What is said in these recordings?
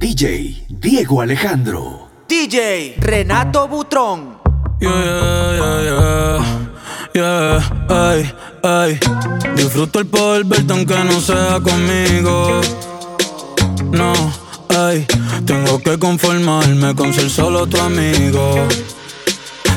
DJ Diego Alejandro. DJ Renato Butrón. Yeah, yeah, yeah, yeah, ay, ay. Disfruto el poder verte aunque no sea conmigo. No, ay, tengo que conformarme con ser solo tu amigo.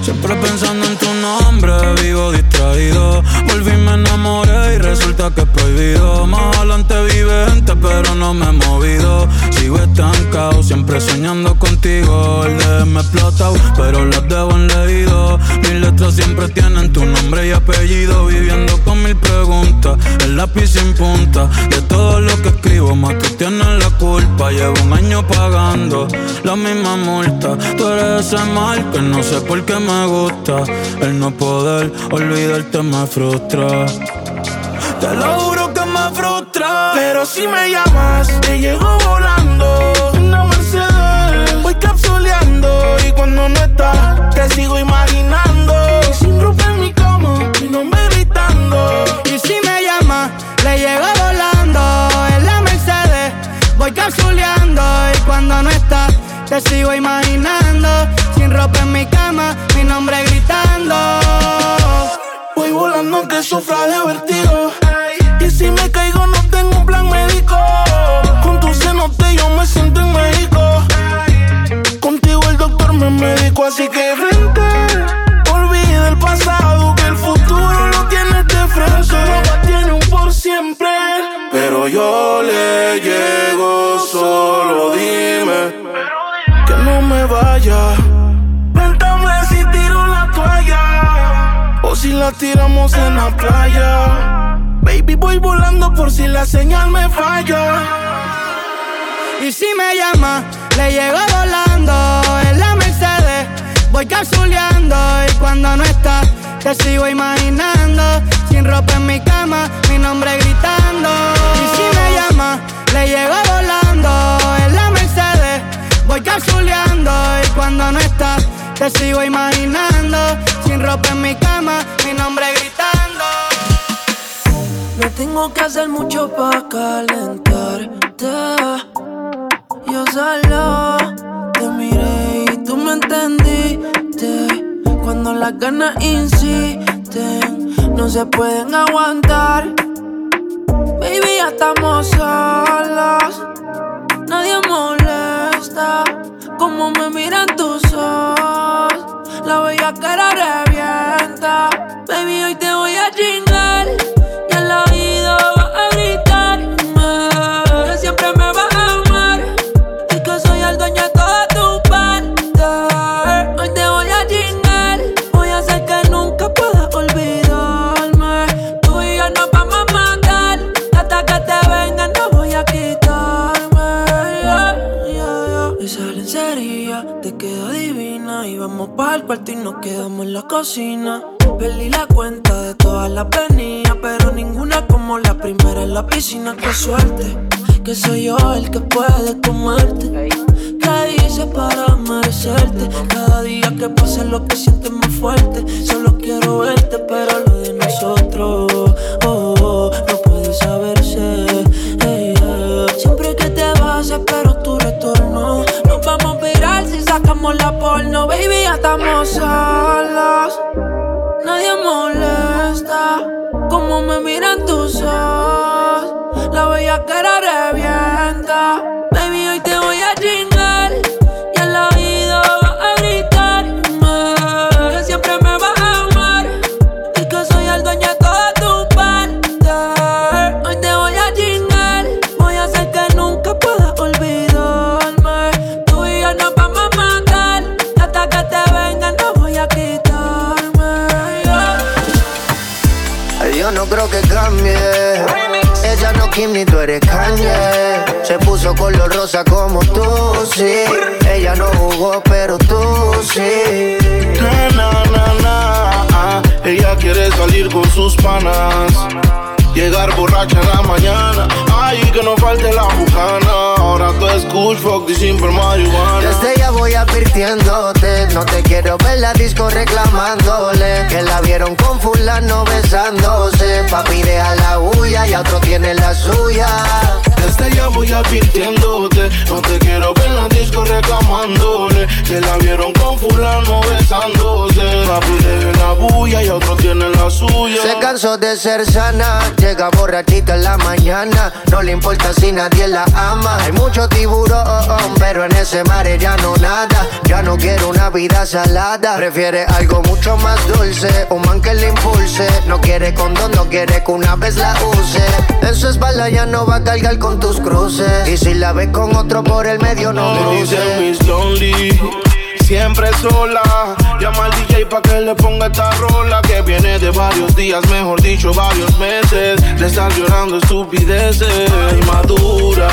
Siempre pensando en tu nombre, vivo distraído. Volví, me enamoré y resulta que es prohibido. Más adelante vive gente, pero no me he movido. Sigo estancado, siempre soñando contigo. El de me explotado, pero las debo en leído. Mis letras siempre tienen tu nombre y apellido. Viviendo con mil preguntas, el lápiz sin punta. De todo lo que escribo, más tú tienes la culpa. Llevo un año pagando la misma multa. Tú eres ese mal que no sé por qué me me gusta. El no poder olvidarte me frustra. Te lo juro que me frustra. Pero si me llamas, te llego volando. Una Mercedes, voy capsuleando. Y cuando no estás, te sigo imaginando. Y sin ropa en mi cama, mi nombre gritando. Y si me llamas, le llego volando. En la Mercedes, voy capsuleando. Y cuando no estás, te sigo imaginando. Sin ropa en mi cama, mi nombre gritando. Voy volando que sufra de vertigo. Y si me caigo, no tengo un plan médico. Con tu cenote yo me siento en México. Contigo el doctor me médico, así que frente. Olvide el pasado, que el futuro lo tienes de frente. Solo tiene un por siempre. Pero yo le llego, solo dime no me vaya. Cuéntame si tiro la toalla o si la tiramos en la playa. Baby, voy volando por si la señal me falla. Y si me llama, le llego volando en la Mercedes. Voy capsuleando y cuando no está, te sigo imaginando. Sin ropa en mi cama, mi nombre gritando. Y si me llama, le llego volando Voy capsuleando y cuando no estás, te sigo imaginando. Sin ropa en mi cama, mi nombre gritando. No tengo que hacer mucho para calentarte. Yo solo te miré y tú me entendiste. Cuando las ganas insisten, no se pueden aguantar. Baby, ya estamos solos. Nadie molesta como me miran tus ojos. La bella cara revienta. Baby, hoy te voy a chingar. Vamos para el cuarto y nos quedamos en la cocina. Perdí la cuenta de todas las venidas, pero ninguna como la primera en la piscina. Qué suerte, que soy yo el que puede comerte. ¿Qué hice para merecerte? Cada día que pasa lo que sientes más fuerte. Solo quiero verte, pero lo de nosotros, oh, oh no puede saberse. Siempre que te vas, espero tu retorno vamos viral si sacamos la porno, baby, ya estamos solos. Nadie molesta como me miran tus ojos. La bella cara revienta, Se puso color rosa como tú, sí. Ella no jugó, pero tú sí. Na, na, na, Ella quiere salir con sus panas. Llegar borracha en la mañana. Ay, que no falte la bucana. Ahora tú es Kush, fuck y marihuana. Desde ya voy advirtiéndote. No te quiero ver la disco reclamándole. Que la vieron con fulano besándose. Papi, deja la huya y otro tiene la suya. Desde ya voy advirtiéndote. No te quiero ver disco reclamándole que la vieron con fulano besándose. Papi de la bulla y otro tiene la suya. Se cansó de ser sana, llega borrachita en la mañana. No le importa si nadie la ama. Hay mucho tiburón, pero en ese mar ya no nada. Ya no quiere una vida salada. Prefiere algo mucho más dulce, un man que le impulse. No quiere condón, no quiere que una vez la use. En su espalda ya no va a cargar con tus cruces. Y si la ves con otro por el medio, no Me cruce. dicen Miss Lonely siempre sola. Llama al DJ pa' que le ponga esta rola que viene de varios días, mejor dicho, varios meses. De estar llorando estupideces, madura.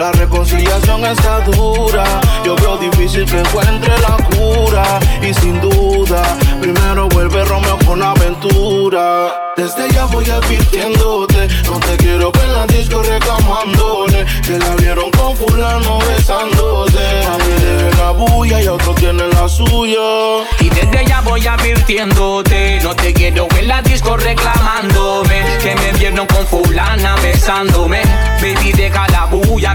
La reconciliación está dura. Yo veo difícil que encuentre la cura. Y sin duda, primero vuelve Romeo con aventura. Desde ya voy advirtiéndote. No te quiero ver la disco reclamándole. Que la vieron con fulano besándose. A mí de la bulla y otro tiene la suya. Y desde ya voy advirtiéndote No te quiero en la disco reclamándome Que me vieron con fulana besándome Baby deja la bulla,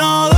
aunque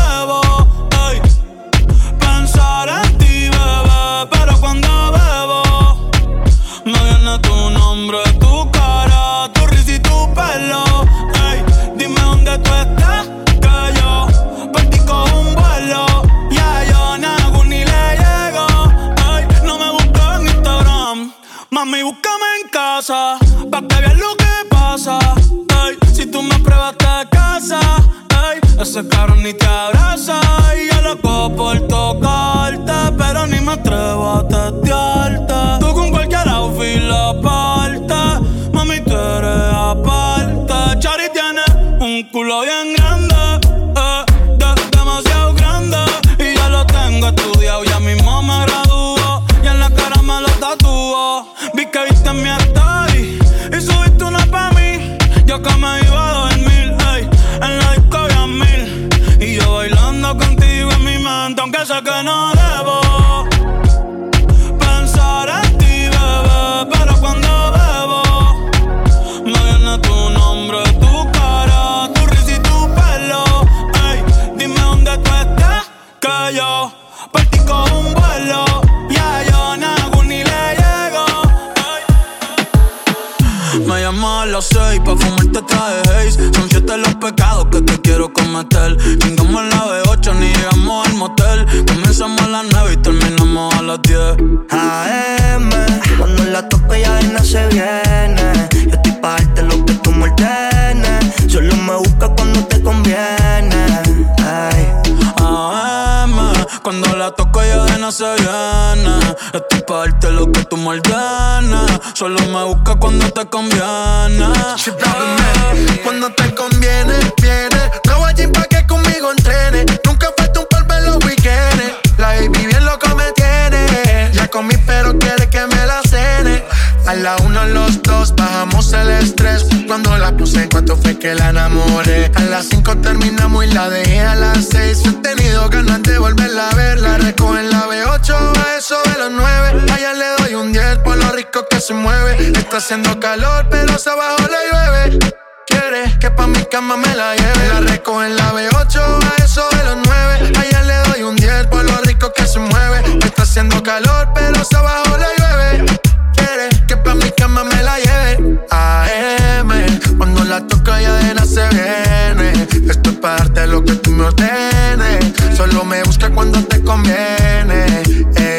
Está haciendo calor, pero se abajo le llueve. Quiere que pa' mi cama me la lleve. La recojo en la B8, a eso de los 9. Allá le doy un 10 por lo rico que se mueve. Está haciendo calor, pero abajo le llueve. Quiere que pa' mi cama me la lleve. AM, cuando la toca ya de nada se viene. Esto es para darte lo que tú me ordenes. Solo me busca cuando te conviene. Ey.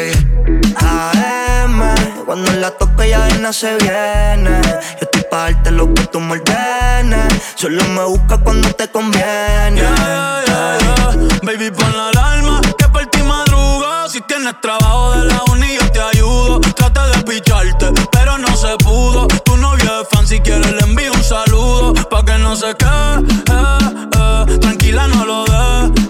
Cuando la toco ya de nada se viene. Yo estoy pa' darte lo que tú me ordenes. Solo me busca cuando te conviene. Yeah, yeah, yeah. Baby, pon la alarma que por ti madrugo. Si tienes trabajo de la uni, yo te ayudo. Trata de picharte, pero no se pudo. Tu novio es fan, si quieres le envío un saludo. Pa' que no se quede. Eh, eh. tranquila no lo dejes.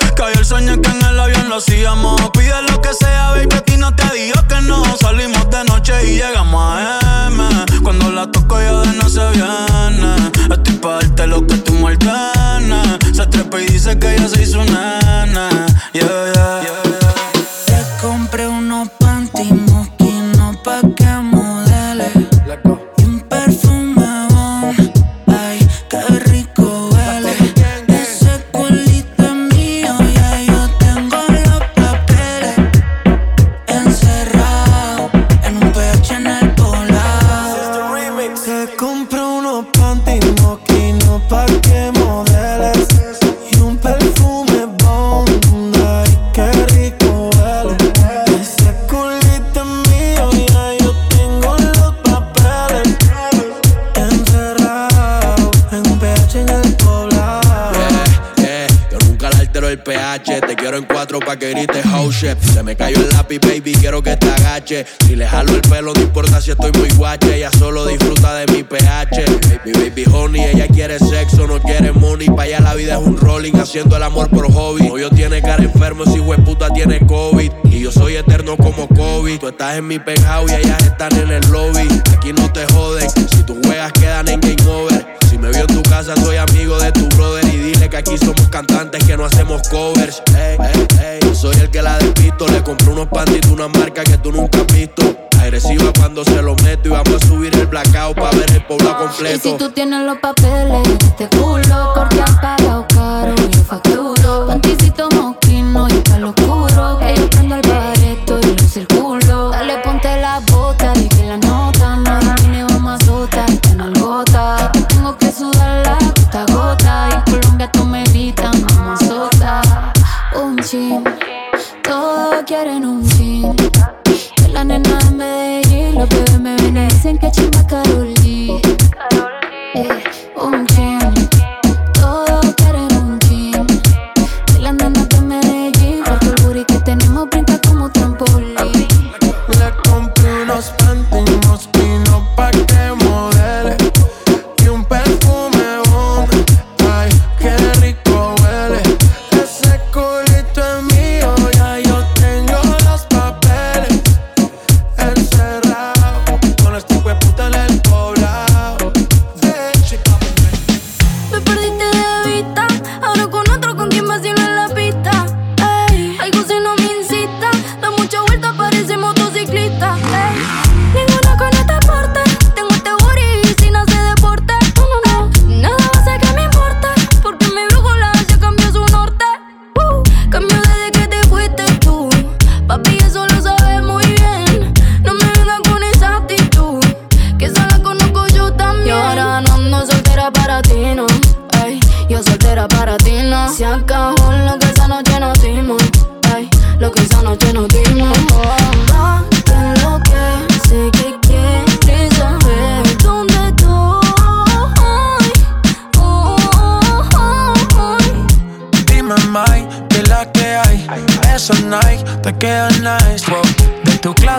Cayó el sueño que en el avión lo hacíamos. Pide lo que sea, baby, a ti no te digo que no. Salimos de noche y llegamos a M. Cuando la toco ya de no se viene. Estoy pa' darte lo que tú me Se trepa y dice que ella se hizo nana. Yeah. Se me cayó el lápiz, baby, quiero que te agache. Si le jalo el pelo, no importa si estoy muy guache. Ella solo disfruta de mi pH. Baby, baby, honey, ella quiere sexo, no quiere money. Pa' allá la vida es un rolling, haciendo el amor por hobby. yo tiene cara enfermo, si puta tiene COVID. Y yo soy eterno como COVID. Tú estás en mi penthouse y ellas están en el lobby. Aquí no te joden, si tus juegas quedan en game over. Si me vio en tu casa, soy amigo de tu brother. Y dile que aquí somos cantantes que no hacemos covers. Hey, hey. Yo soy el que la despisto. Le compré unos pantitos, una marca que tú nunca has visto. Agresiva cuando se lo meto y vamos a subir el blackout para ver el pueblo completo. Y si tú tienes los papeles, este culo, porque han pagado caro, yo facturo. Panticito mosquino y palo oscuro, que yo prendo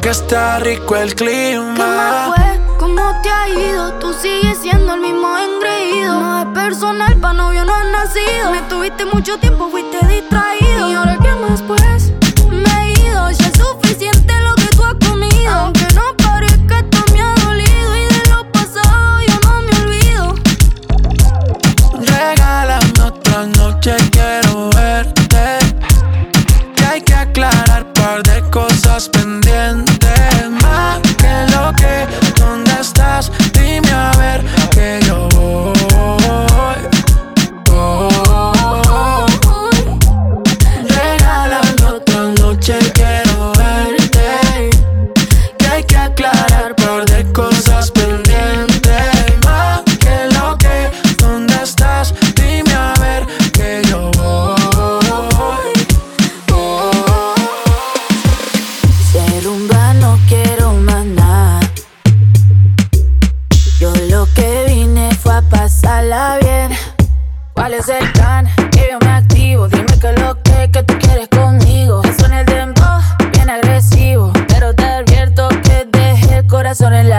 Que está rico el clima. ¿Qué fue? ¿Cómo te ha ido? Tú sigues siendo el mismo engreído. No es personal, pa' novio no has nacido. Me tuviste mucho tiempo, fuiste distraído. ¿Y ahora qué más pues?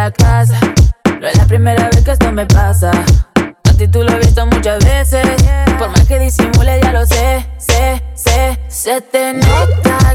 No es la primera vez que esto me pasa. A ti tú lo has visto muchas veces. Por más que disimule, ya lo sé, sé, sé. Se te nota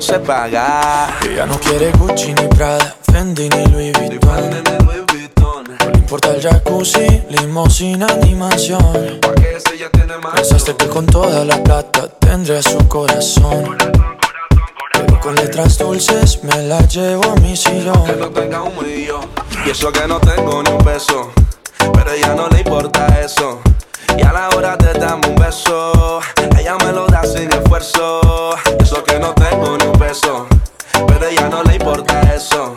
no se paga. Ella no quiere Gucci ni Prada, Fendi ni Louis Vuitton. No le importa el jacuzzi, limosina ni mansión. Pensaste que con toda la plata tendría su corazón. Pero con letras dulces me la llevo a mi sillón. Que no tenga un millón. Y eso que no tengo ni un peso. Pero a ella no le importa eso. Y a la hora de darme un beso, ella me lo da sin esfuerzo. Y eso que no tengo ni un peso. Pero ella no le importa eso.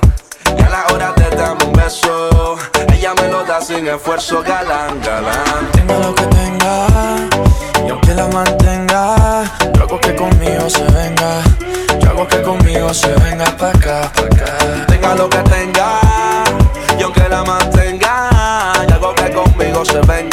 Y a la hora de darme un beso, ella me lo da sin esfuerzo. Galán, galán. Tenga lo que tenga, y aunque la mantenga, yo hago que conmigo se venga. Yo hago que conmigo se venga pa' acá, pa' acá. Tenga lo que tenga, y aunque la mantenga, y algo que conmigo se venga.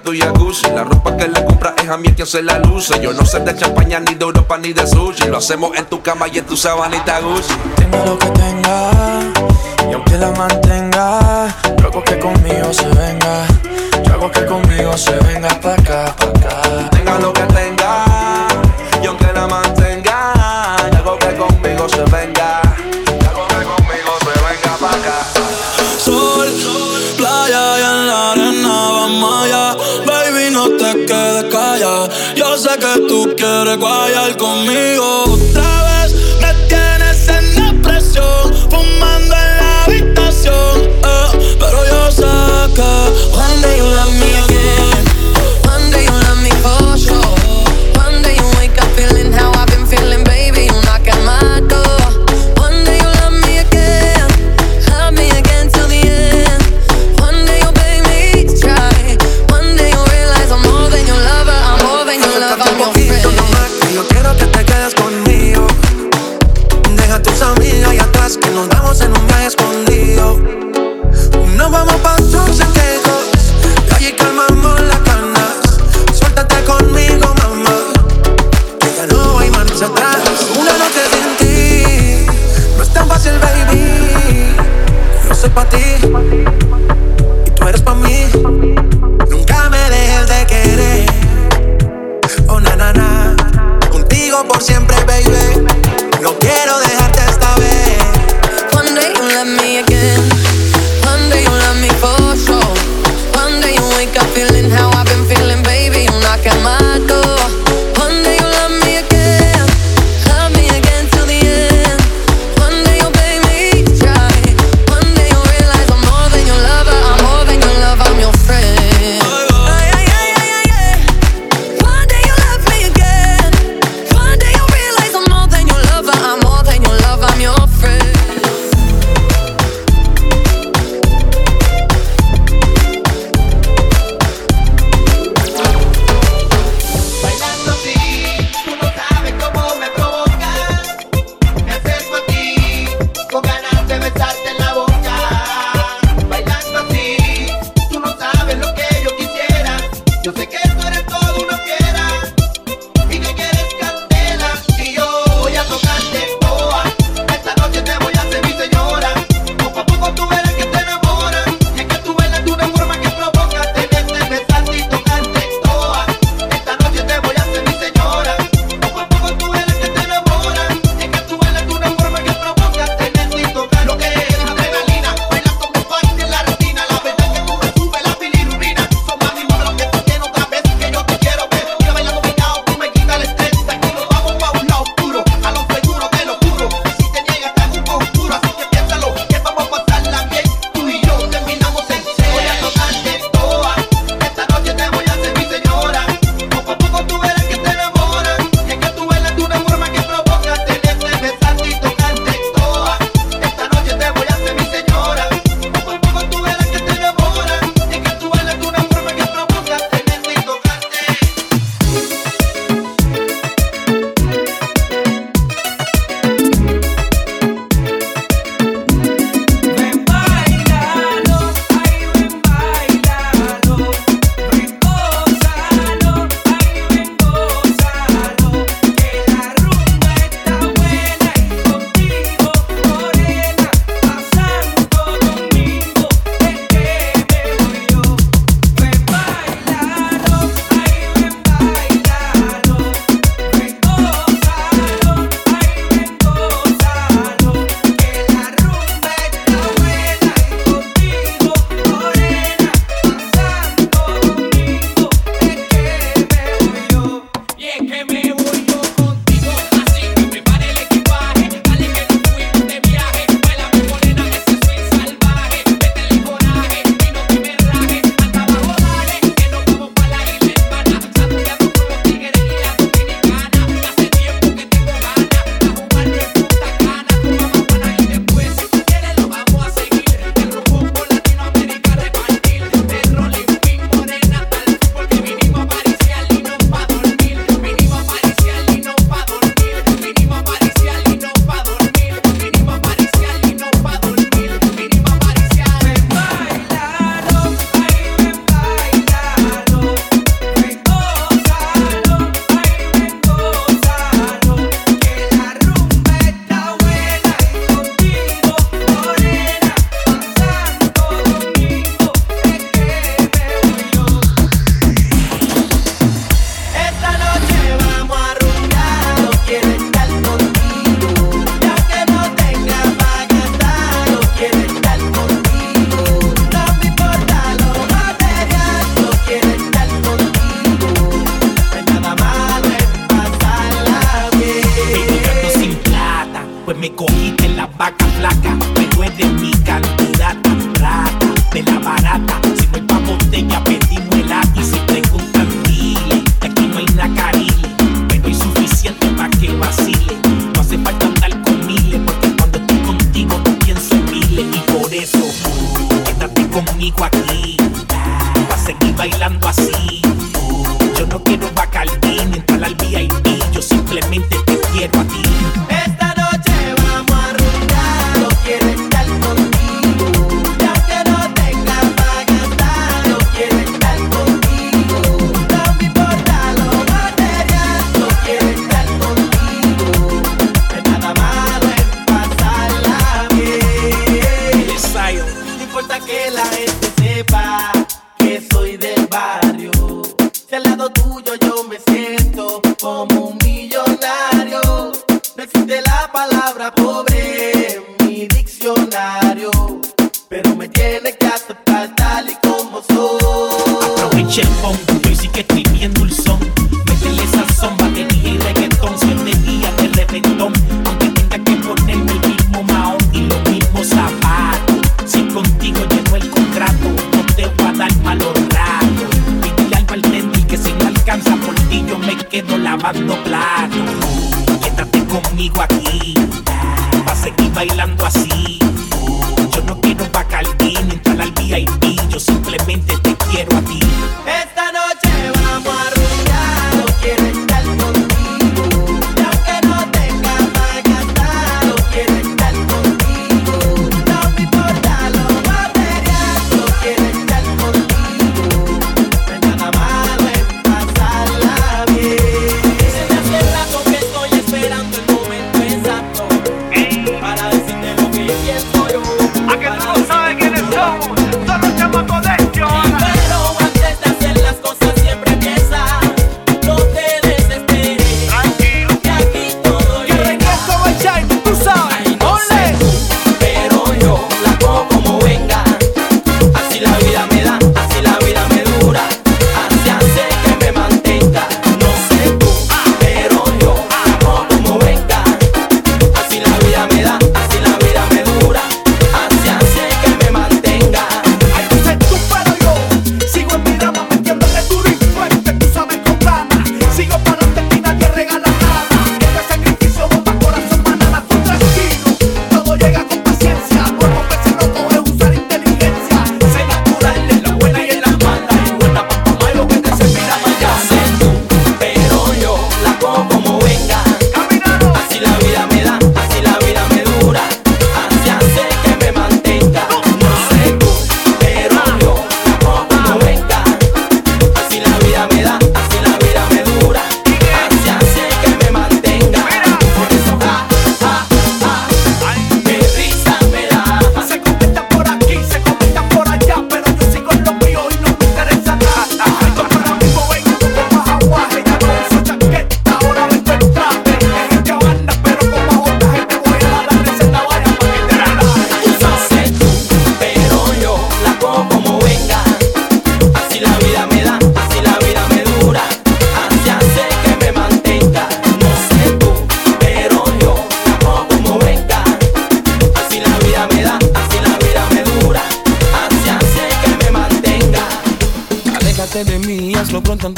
a tu jacuzzi La ropa que le compra es a mí quien se la luce Yo no sé de champaña, ni de Europa, ni de sushi Lo hacemos en tu cama y en tu sabanita Gucci Tenga lo que tenga, y aunque la mantenga, yo hago que conmigo se venga. Yo hago que conmigo se venga pa' acá, pa' acá. Tenga lo que tenga, tú quieres guayar conmigo. Fácil, baby. Yo soy pa' ti y tú eres pa' mí. Nunca me dejes de querer. Oh, na, na, na. Contigo por siempre,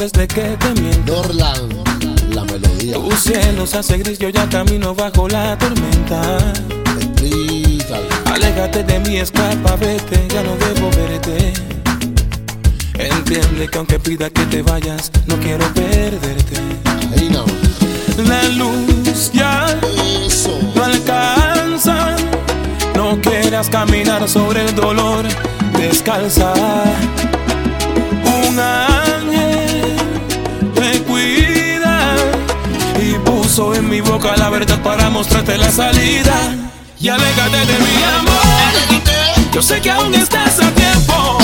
desde que te miento. La melodía. Tu cielo se hace gris, yo ya camino bajo la tormenta. Explícale. Aléjate de mí, escapa, vete, ya no debo verte. Entiende que aunque pida que te vayas, no quiero perderte. La luz ya no alcanza. No quieras caminar sobre el dolor, descalza. Una en mi boca la verdad para mostrarte la salida. Y alégate de mi amor. Yo sé que aún estás a tiempo.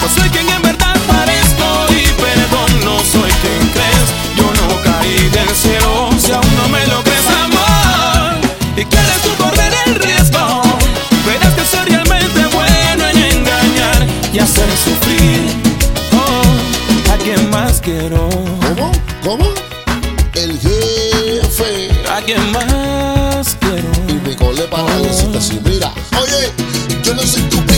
No soy quien en verdad parezco y perdón, no soy quien crees. Yo no caí del cielo, si aún no me lo crees, amor. Y quieres tú correr el riesgo. Verás que soy realmente bueno en engañar y hacer sufrir. Oh, a quien más quiero. ¿Cómo? ¿Cómo? que más quiero. Y mi gole para oh. mí si mira. Oye, yo no soy tu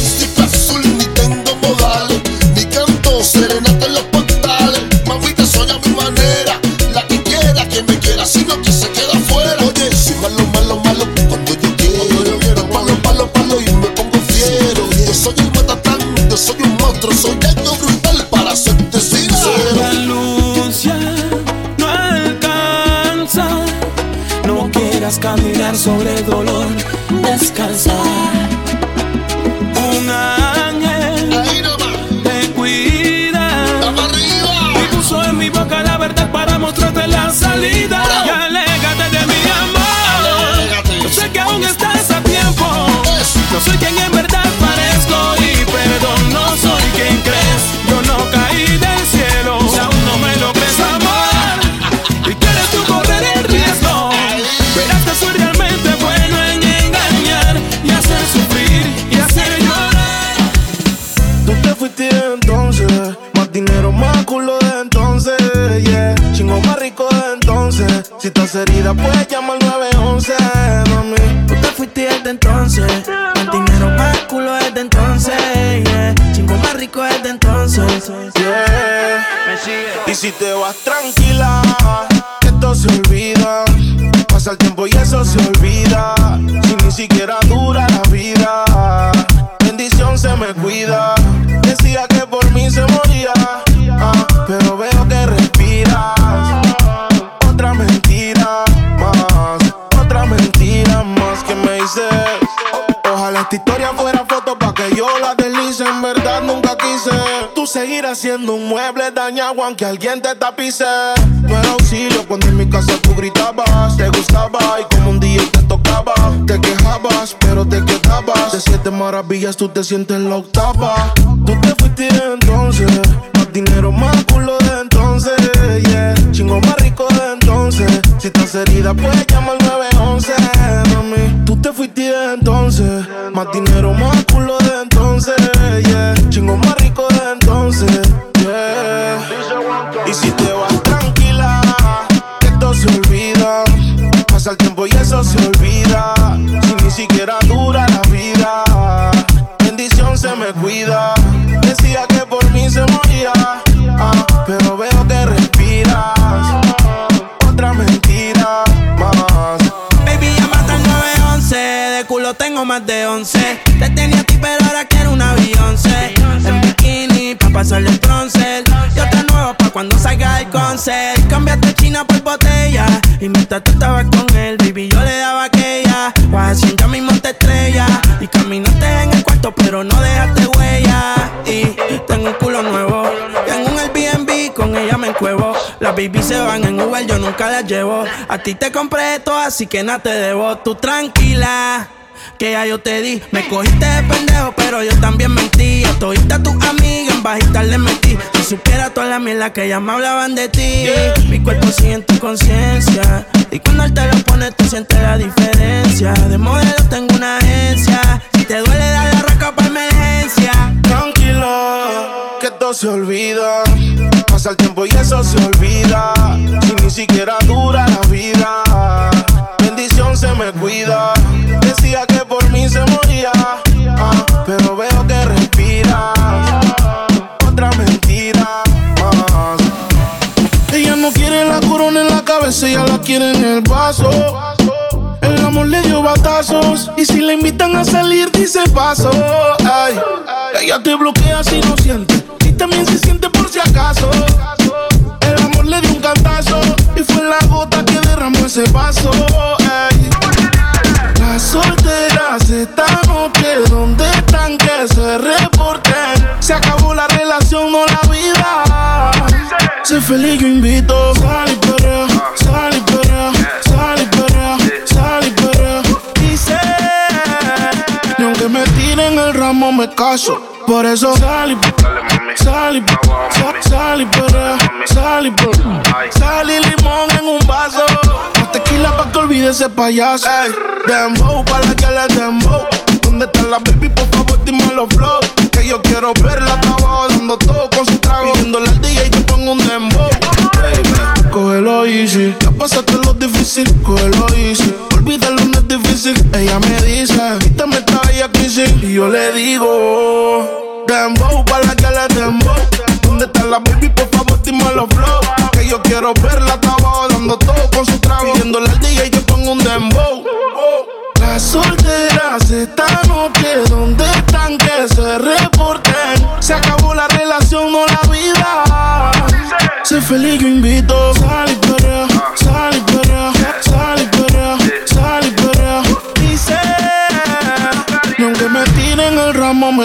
esta historia fuera foto pa' que yo la deslice. En verdad nunca quise. Tú seguirás siendo un mueble dañado aunque alguien te tapice. No era auxilio cuando en mi casa tú gritabas. Te gustaba y como un día te tocaba. Te quejabas, pero te quedabas. De siete maravillas tú te sientes la octava. Tú te fuiste entonces. Más dinero, más culo de entonces. Yeah. Chingo más rico de entonces. Si estás herida, puedes llamar al 911, mami. Tú te fuiste Más dinero, más culo de entonces. Chingo más rico de entonces. Y si te vas tranquila, esto se olvida. Pasa el tiempo y eso se olvida. Si ni siquiera dura la vida, bendición se me cuida. De 11. Te tenía a ti, pero ahora quiero una Beyoncé. En bikini, pa' pasarle el bronce. Y otra nueva pa' cuando salga el concert. Cambiaste China por botella. Y mientras tú estabas con él, baby, yo le daba aquella. Washington ya mismo te estrella. Y caminaste en el cuarto, pero no dejaste huella. Y tengo un culo nuevo. Tengo un Airbnb, con ella me encuevo. Las baby se van en Uber, yo nunca las llevo. A ti te compré esto, así que nada te debo. Tú tranquila. Que ya yo te di, me cogiste de pendejo, pero yo también mentí. A todita tus amigas en bajita le metí. Si supiera toda la mierda que ya me hablaban de ti. Mi cuerpo sigue en tu conciencia. Y cuando él te lo pone, tú sientes la diferencia. De modelo tengo una agencia. Si te duele, dale la raca para emergencia. Tranquila, que esto se olvida. Pasa el tiempo y eso se olvida. Si ni siquiera dura la vida, se me cuida. Decía que por mí se moría, ah, pero veo que respiras. Otra mentira. Ella no quiere la corona en la cabeza, ella la quiere en el vaso. El amor le dio batazos y si le invitan a salir dice paso. Ay, ella te bloquea si no siente y también se siente por si acaso. El amor le dio un cantazo y fue la gota que derramó ese vaso. Esta noche, ¿dónde están que se reporten? Se acabó la relación, no la vida. Sé feliz, yo invito. Sal y perrea, sal y perrea, sal y perrea, sal y perrea. Dice, ni aunque me tiren el ramo me caso. Por eso sal y sal y sal- sal y perrea, sal y perrea. Sal y limón en un vaso. Olvide ese payaso. Ey, dembow pa' la que le dembow. ¿Dónde está la baby? Por favor, dime los flow. Que yo quiero verla abajo dando todo con su trago. Pidiéndole al DJ que ponga un dembow. Baby, cógelo easy. Ya pasaste lo difícil, cógelo easy. Olvídalo, no es difícil. Ella me dice, quítame esta bella crisis. Y yo le digo, Dembow, para la que le dembow. ¿Dónde está la baby? Por favor, dime los flow. Que yo quiero verla,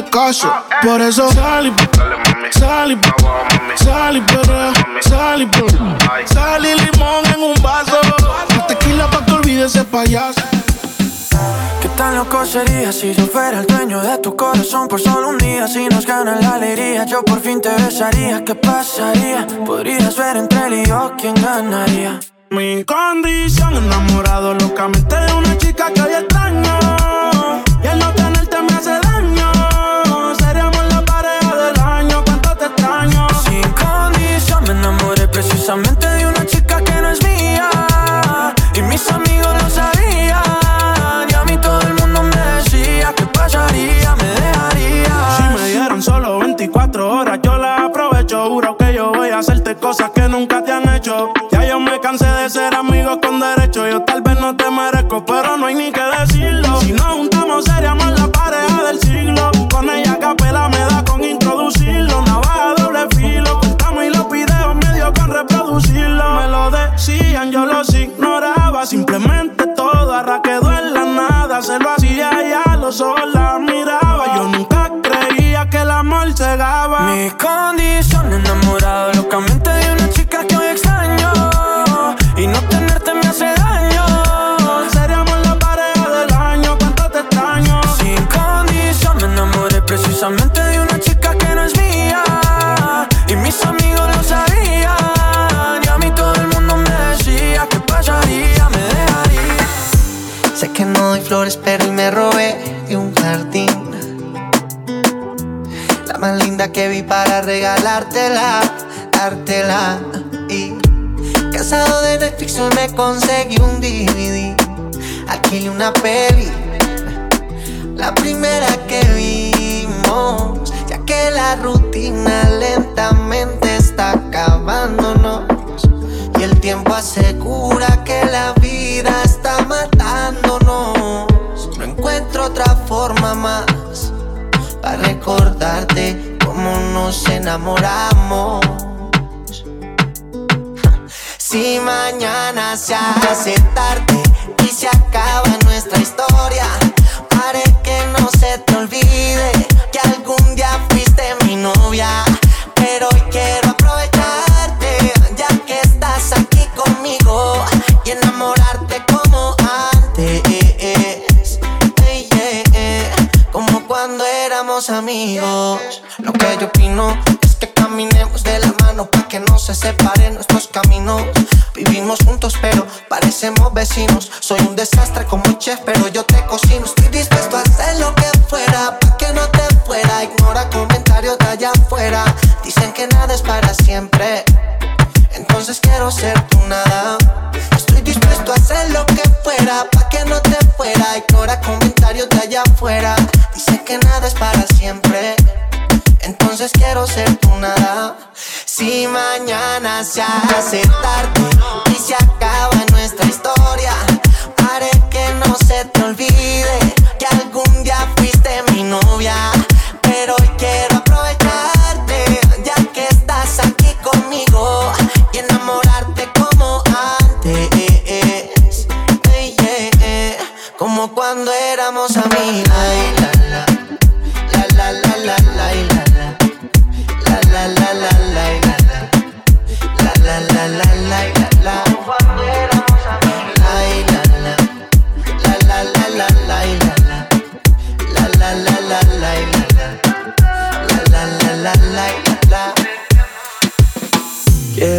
caso. Por eso sal y sal y sal y perrea, sal y perrea. Sal y limón en un vaso. La tequila pa' que olvides ese payaso. ¿Qué tan loco sería si yo fuera el dueño de tu corazón por solo un día? Si nos gana la alegría, yo por fin te besaría. ¿Qué pasaría? Podrías ver entre él y yo quién ganaría. Mi condición, enamorado locamente de una chica que hoy extraño. Hacerte cosas que nunca te han hecho. Ya yo me cansé de ser amigos con derecho. Yo tal vez no te merezco, pero no hay ni que decirlo. Si nos juntamos, seríamos la pareja del siglo. Con ella capela me da con introducirlo. Navaja doble filo. Cortamos y los videos medio con reproducirlo. Me lo decían, yo los ignoraba. Simplemente todo quedó en la nada. Se lo hacía y a los Mi condición enamorado locamente de una chica que hoy extraño. Y no tenerte me hace daño. Seríamos la pareja del año, cuánto te extraño. Sin condición me enamoré precisamente de una chica que no es mía. Y mis amigos lo sabían. Y a mí todo el mundo me decía que pasaría, me dejaría. Sé que no doy flores, pero hoy me robé más linda que vi para regalártela, dártela. Y casado de Netflix hoy me conseguí un DVD. Alquilé una peli, la primera que vimos. Ya que la rutina lentamente está acabándonos. Y el tiempo asegura que la vida está matándonos. No encuentro otra forma más para recordarte cómo nos enamoramos. Si mañana se hace tarde y se acaba nuestra historia, haré que no se te olvide que algún día fuiste mi novia. Éramos amigos. Lo que yo opino es que caminemos de la mano para que no se separen nuestros caminos. Vivimos juntos, pero parecemos vecinos. Soy un desastre como chef, pero yo te cocino. Estoy dispuesto a hacer lo que fuera para que no te fuera. Ignora comentarios de allá afuera. Dicen que nada es para siempre. Entonces quiero ser tu nada. Estoy dispuesto a hacer lo que fuera para que no te fuera. Ignora comentarios de allá afuera. Que nada es para siempre. Entonces quiero ser tu nada. Si mañana se hace tarde y se acaba nuestra historia, haré que no se te olvide que algún día fuiste mi novia.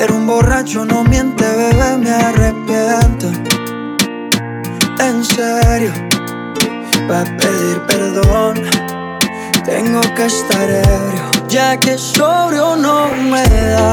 Pero un borracho no miente, bebé, me arrepiento. En serio, para pedir perdón, tengo que estar ebrio, ya que sobrio no me da.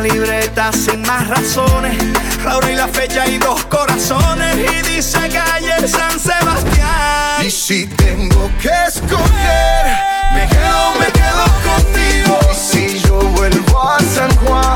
Libreta sin más razones, la hora y la fecha y dos corazones y dice calle San Sebastián. Y si tengo que escoger, Me quedo, me quedo contigo. y si yo vuelvo a San Juan,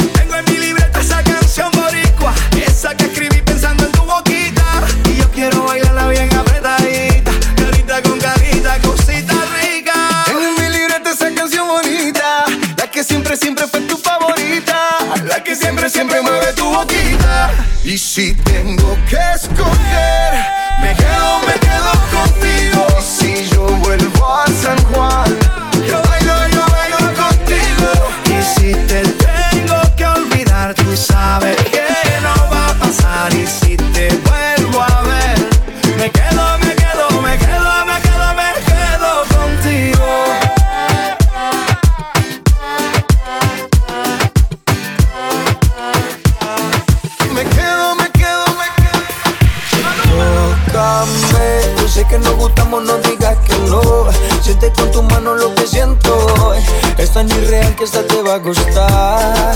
que esta te va a gustar.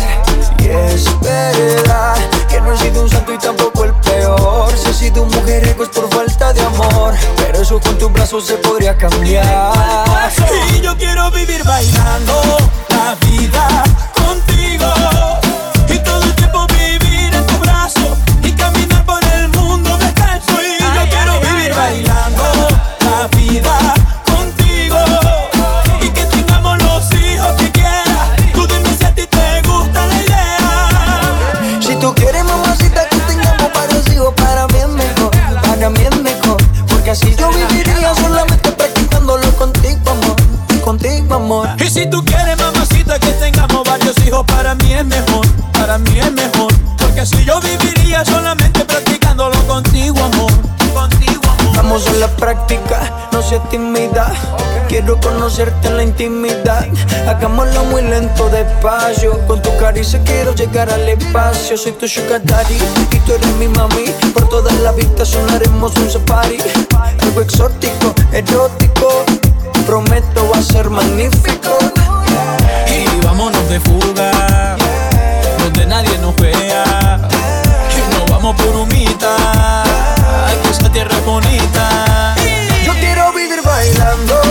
Y es verdad que no he sido un santo y tampoco el peor. Si he sido un mujeriego es por falta de amor, pero eso con tus brazos se podría cambiar. Quiero conocerte en la intimidad. Hagámoslo muy lento, despacio. Con tu caricia quiero llegar al espacio. Soy tu sugar daddy y tú eres mi mami. Por todas las vistas sonaremos un safari. Algo exótico, erótico. Prometo va a ser magnífico. Y vámonos de fuga, donde nadie nos vea. Y nos vamos por humita, que esa tierra es bonita. Yo quiero vivir bailando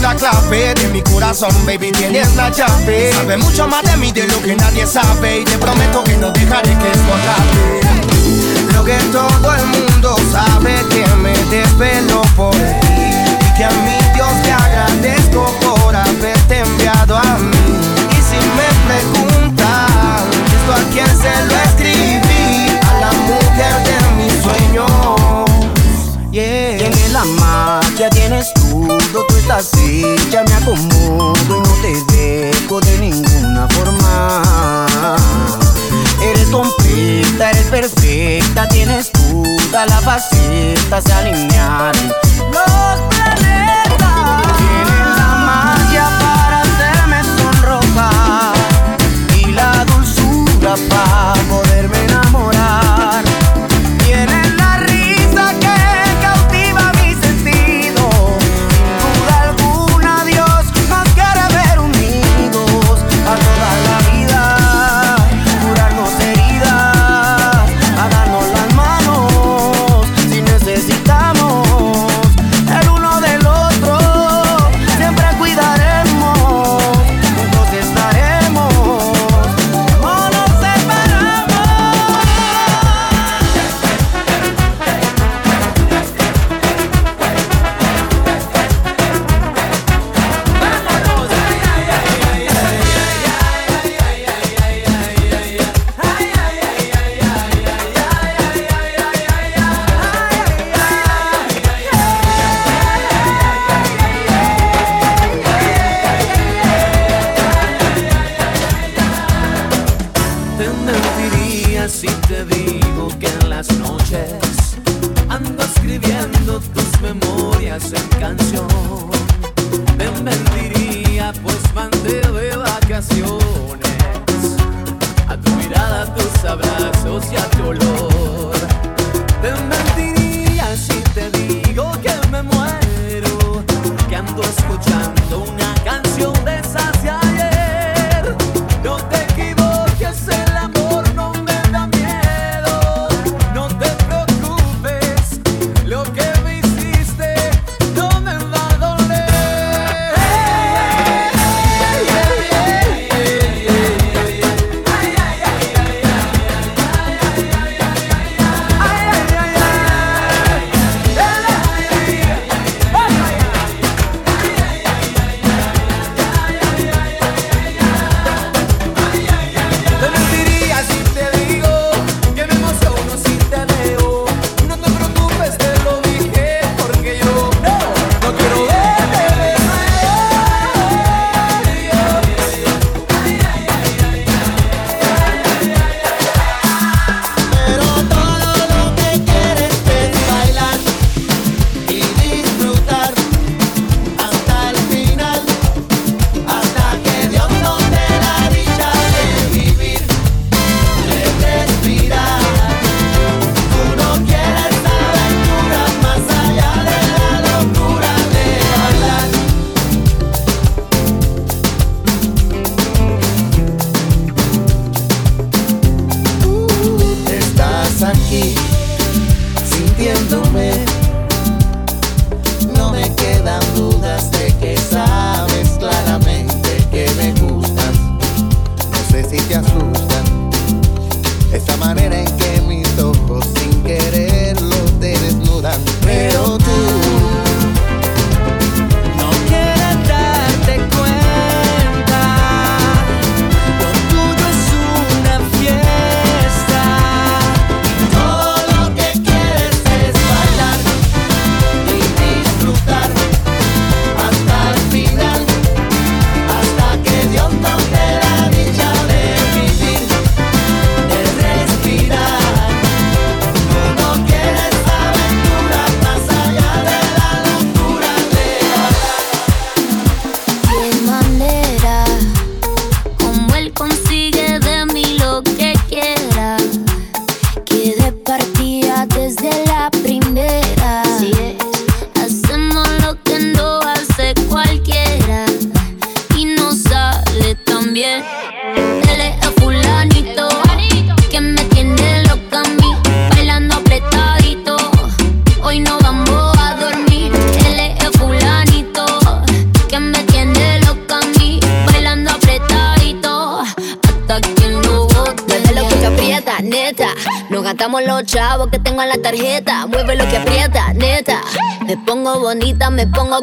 la clave de mi corazón, baby, tienes la llave. Sabe mucho más de mí de lo que nadie sabe y te prometo que no dejaré que explotaste. Lo que todo el mundo sabe que me desvelo por así ya me acomodo y no te dejo de ninguna forma. Eres completa, eres perfecta, tienes toda la faceta, se alinearon.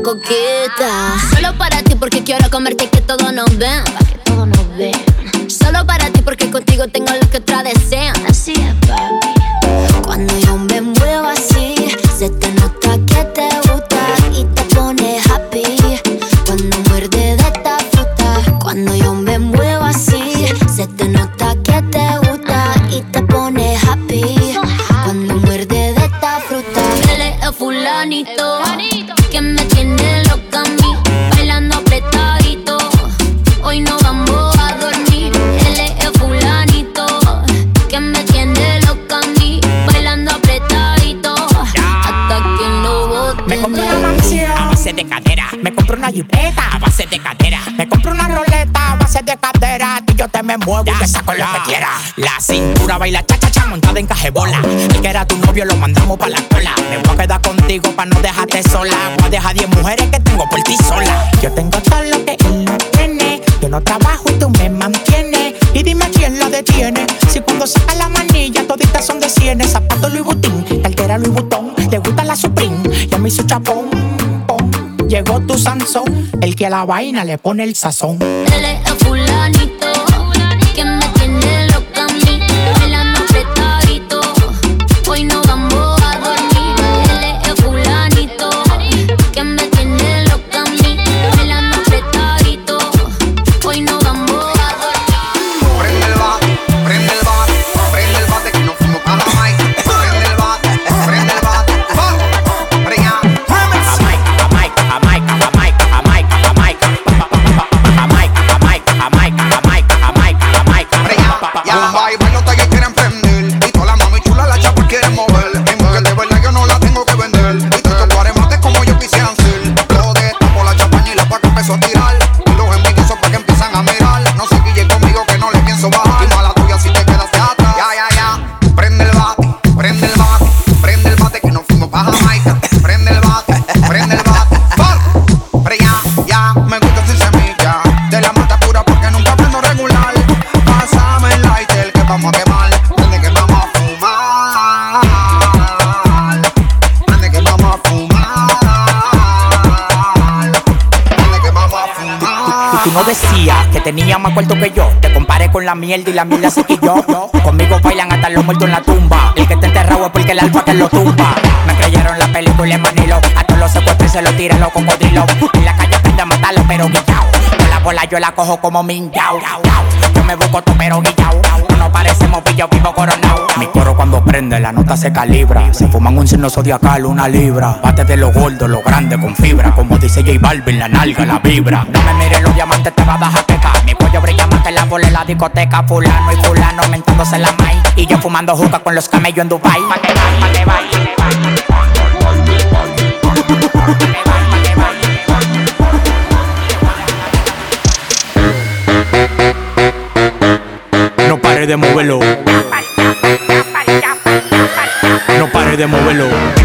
tengo jebola. El que era tu novio lo mandamos pa' la cola. Me voy a quedar contigo pa' no dejarte sola. Voy a dejar 10 mujeres que tengo por ti sola. Yo tengo todo lo que él no tiene. Yo no trabajo y tú me mantienes. Y dime quién la detiene. Si cuando saca la manilla, toditas son de cienes. Zapato Louis Vuitton, cartera Louis Vuitton. Le gusta la Supreme, ya me hizo chapón. Llegó tu Sansón, el que a la vaina le pone el sazón. Él es mierda y la mierda se quilló. Conmigo bailan hasta los muertos en la tumba. El que está enterrado es porque el alfa te lo tumba. Me creyeron la película en Manilo. A todos los secuestros se los tiran los cocodrilos. En la calle aprende a matarlo, pero guillao. Con la bola yo la cojo como minguao. Yo me busco tú, pero guillao. No parecemos pillo vivo coronado. Mi coro cuando prende, la nota se calibra. Se fuman un signo zodiacal, una libra. Bate de lo gordo, lo grande con fibra. Como dice J Balvin, la nalga, la vibra. No me mires los diamantes, te va a dar en la discoteca. Fulano y fulano mentándose la maíz. Y yo fumando juca con los camellos en Dubai. Pa' que va, pa' que va. No pare de moverlo. No pare de moverlo.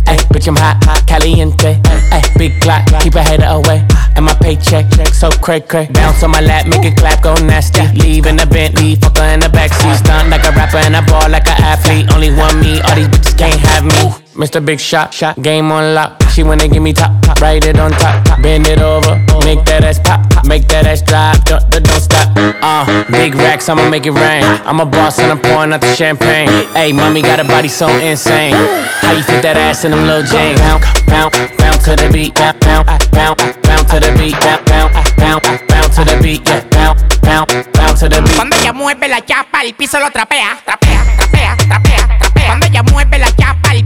Bitch, I'm hot, caliente. Ay, big clock, keep a hater away. And my paycheck, so cray cray. Bounce on my lap, make it clap, go nasty. Leave in the Bentley, fucker in the backseat. Stunt like a rapper and I ball like an athlete. Only one me, all these bitches can't have me. Mr. Big Shot, shot, game on lock. She wanna give me top, top, write it on top, top. bend it over, make that ass pop, pop, make that ass drop, don't, don't stop. Uh, big racks, I'ma make it rain. I'm a boss and I'm pouring out the champagne. Hey, mommy got a body so insane. How you fit that ass in them little jeans? Bounce, bounce, bounce to the beat, bounce, bounce, bounce to the beat, bounce, bounce, bounce to the beat, yeah, bounce, bounce, bounce to the beat. Cuando ella mueve la chapa, el piso lo trapea, trapea, trapea, trapea, trapea. Cuando ella mueve la chapa, el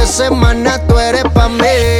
de semana tú eres pa' mí.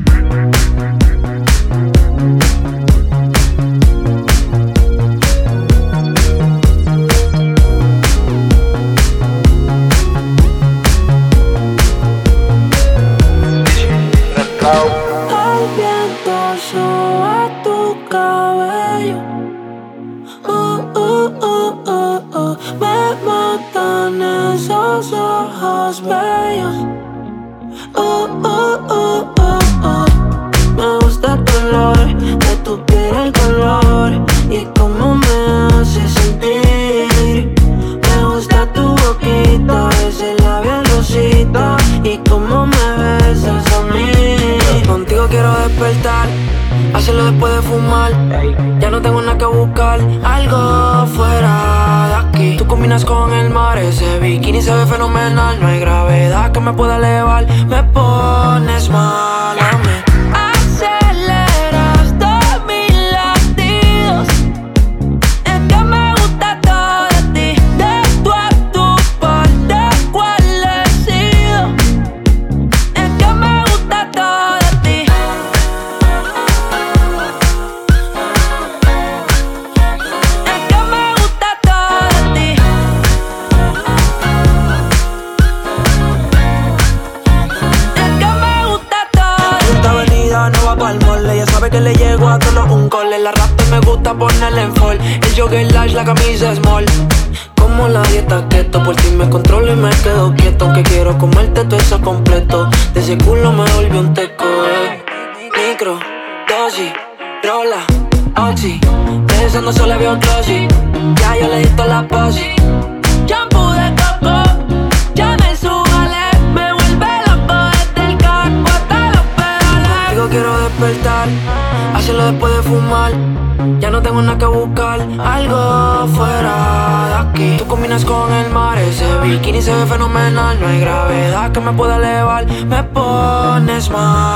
que me pueda elevar. Me pones mal.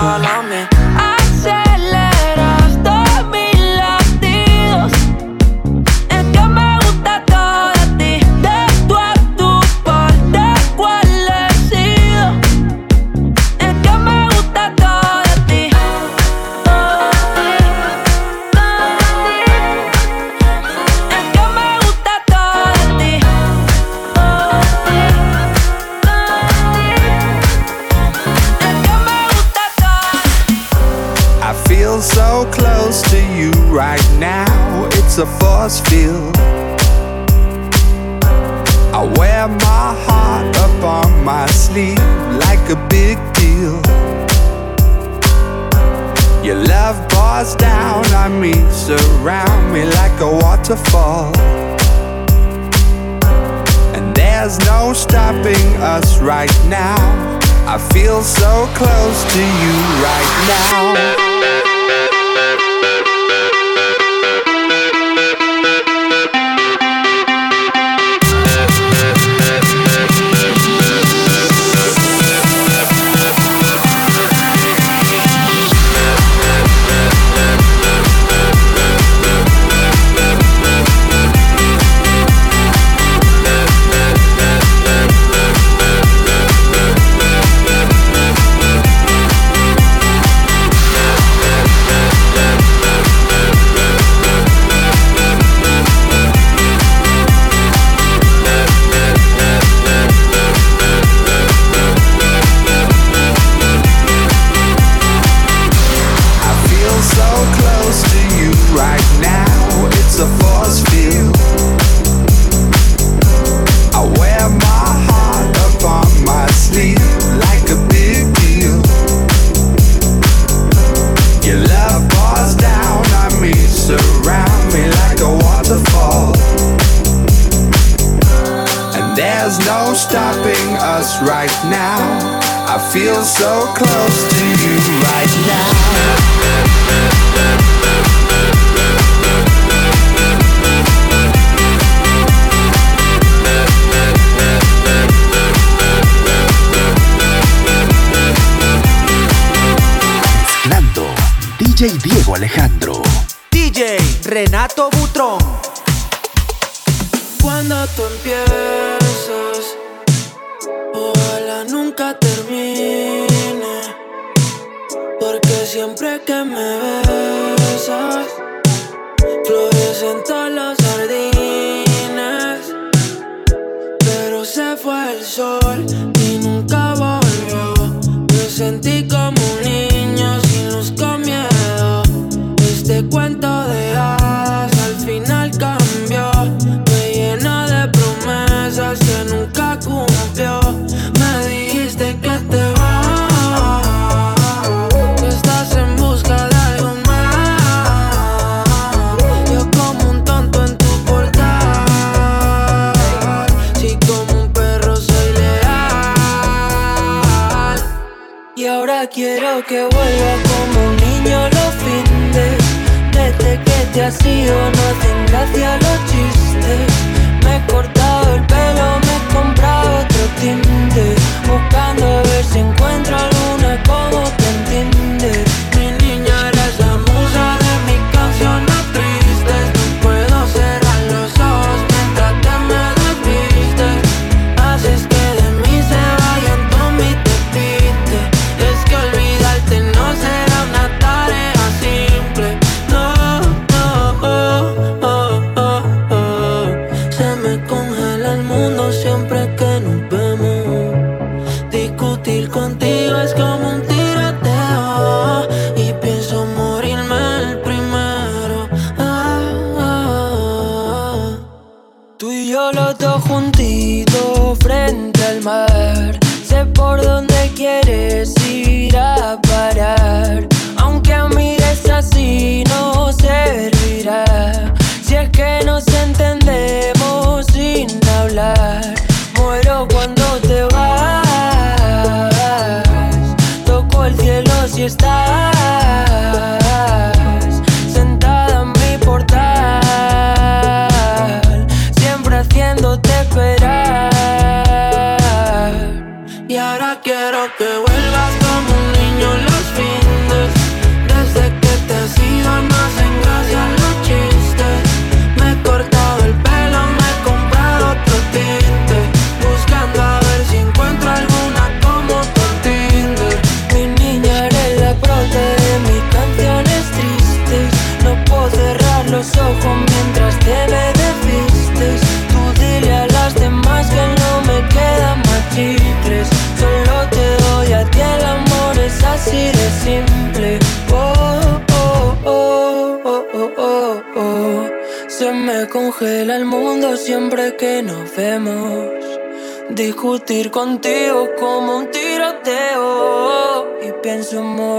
Discutir contigo como un tiroteo. Y pienso morirme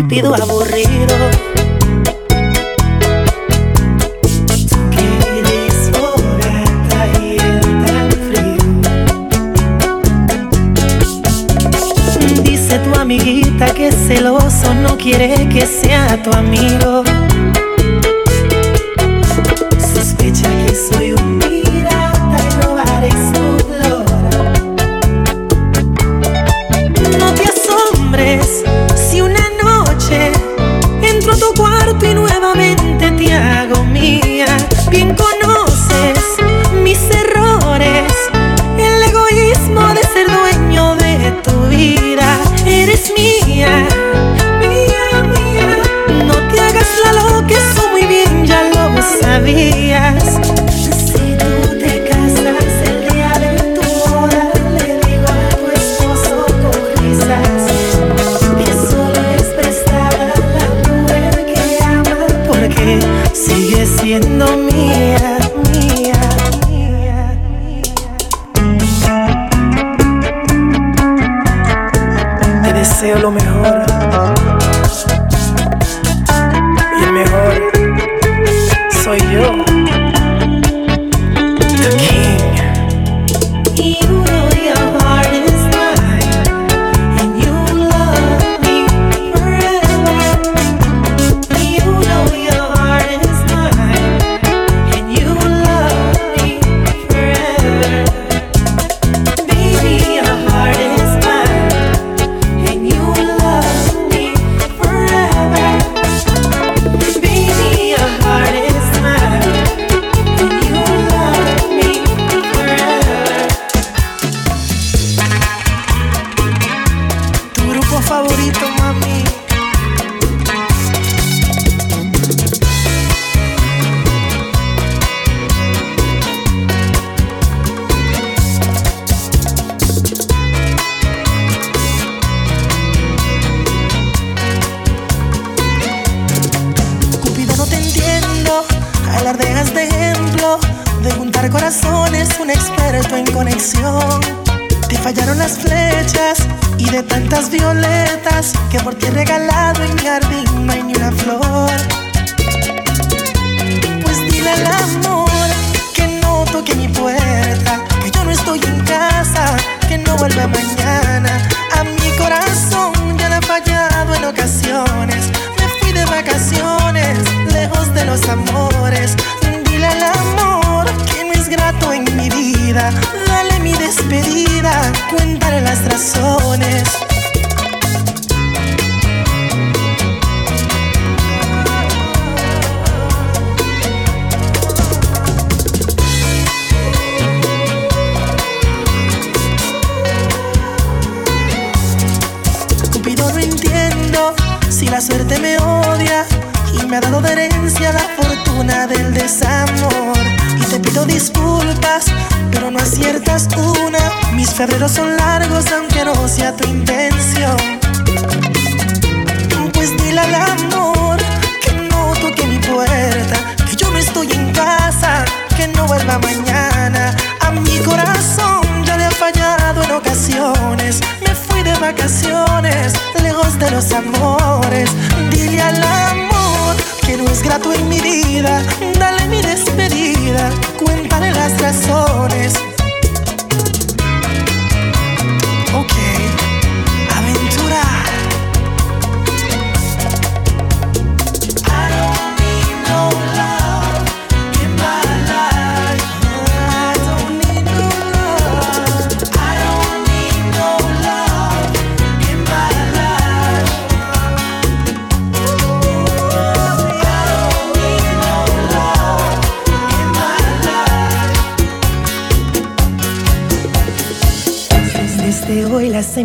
sentido aburrido. Dice tu Amiguita que celoso no quiere que sea tu amigo.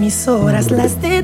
Las emisoras las detesto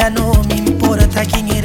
Y a mí ya no me importa quién era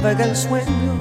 que navegue el sueño.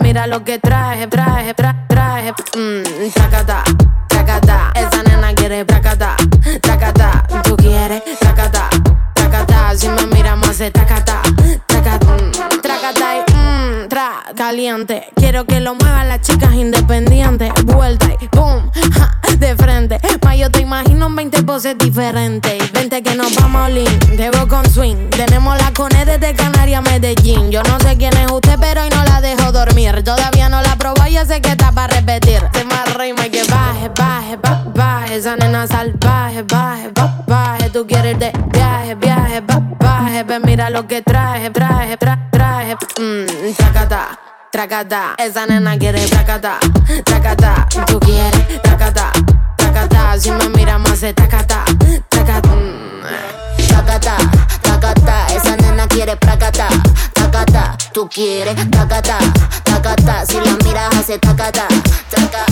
Mira lo que traje, traje, tra, traje. Mmm, tacata, tacata. Esa nena quiere tacata, tacata. Tú quieres tacata, tacata. Si me miramos hace tacata, tacata. Mm, tacata y mmm, tra, caliente. Quiero que lo muevan las chicas independientes. Vuelta y 20 poses diferentes. Vente que nos vamos lean, debo con swing. Tenemos la cone desde Canarias a Medellín. Yo no sé quién es usted, pero hoy no la dejo dormir. Todavía no la probó y ya sé que está para repetir. Se más rima y que baje, baje, baje, baje. Esa nena salvaje, baje, baje, baje. Tú quieres de viaje, viaje, baje, baje. Ven, mira lo que traje, traje, tra, traje. Mmm, tacata tracata. Esa nena quiere tracata, tracata. Tú quieres tracata. Si me mira más de tacata, tacata. Tacata, tacata. Esa nena quiere placata. Tacata, tú quieres tacata. Tacata, si la miras hace tacata. Tacata.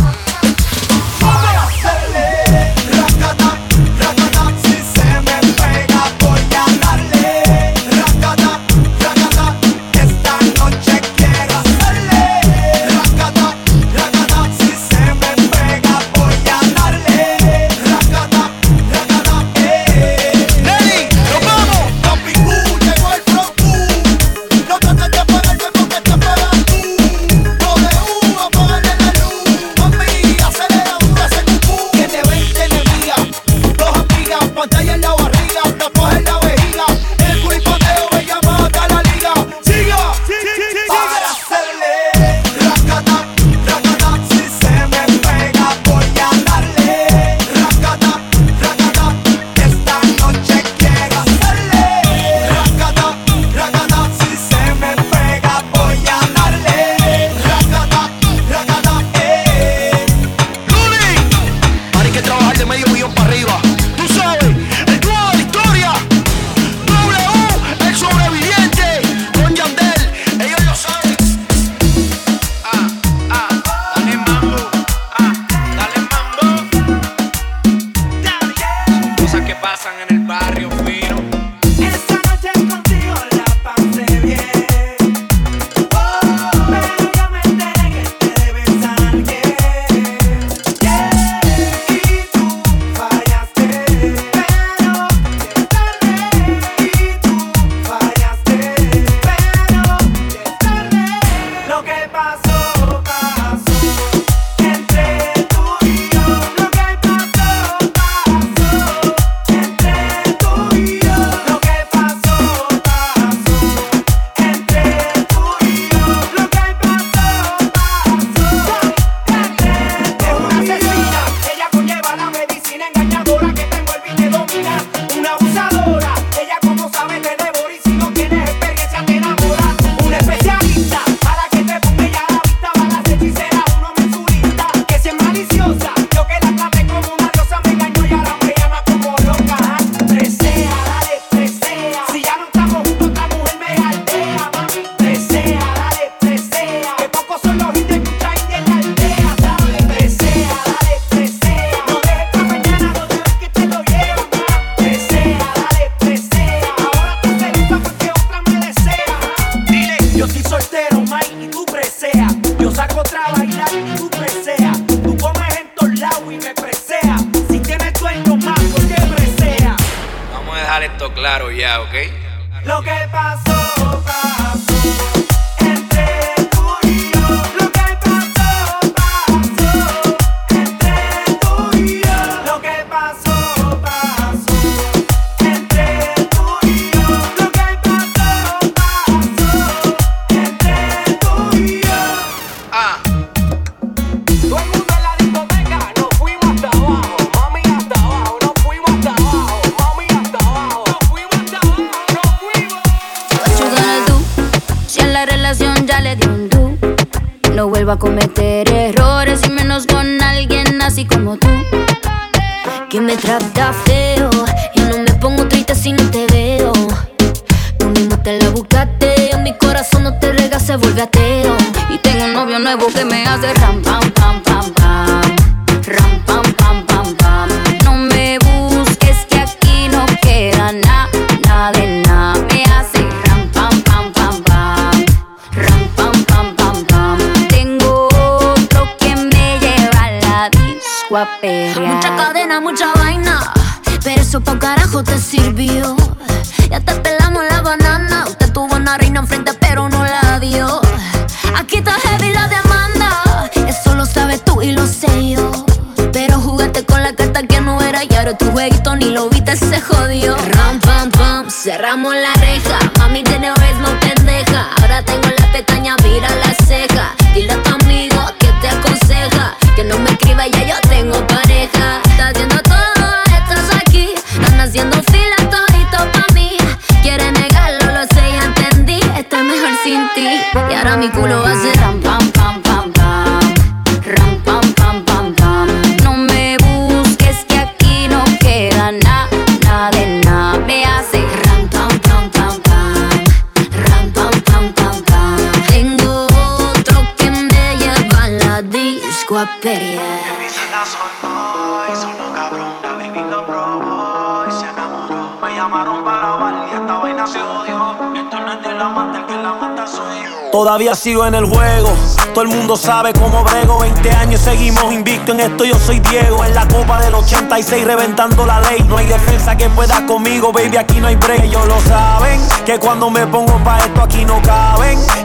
Sigo en el juego, todo el mundo sabe cómo brego. 20 años seguimos invicto en esto, yo soy Diego En la copa del 86 reventando la ley. No hay defensa que pueda conmigo, baby, aquí no hay break. Ellos lo saben, que cuando me pongo pa' esto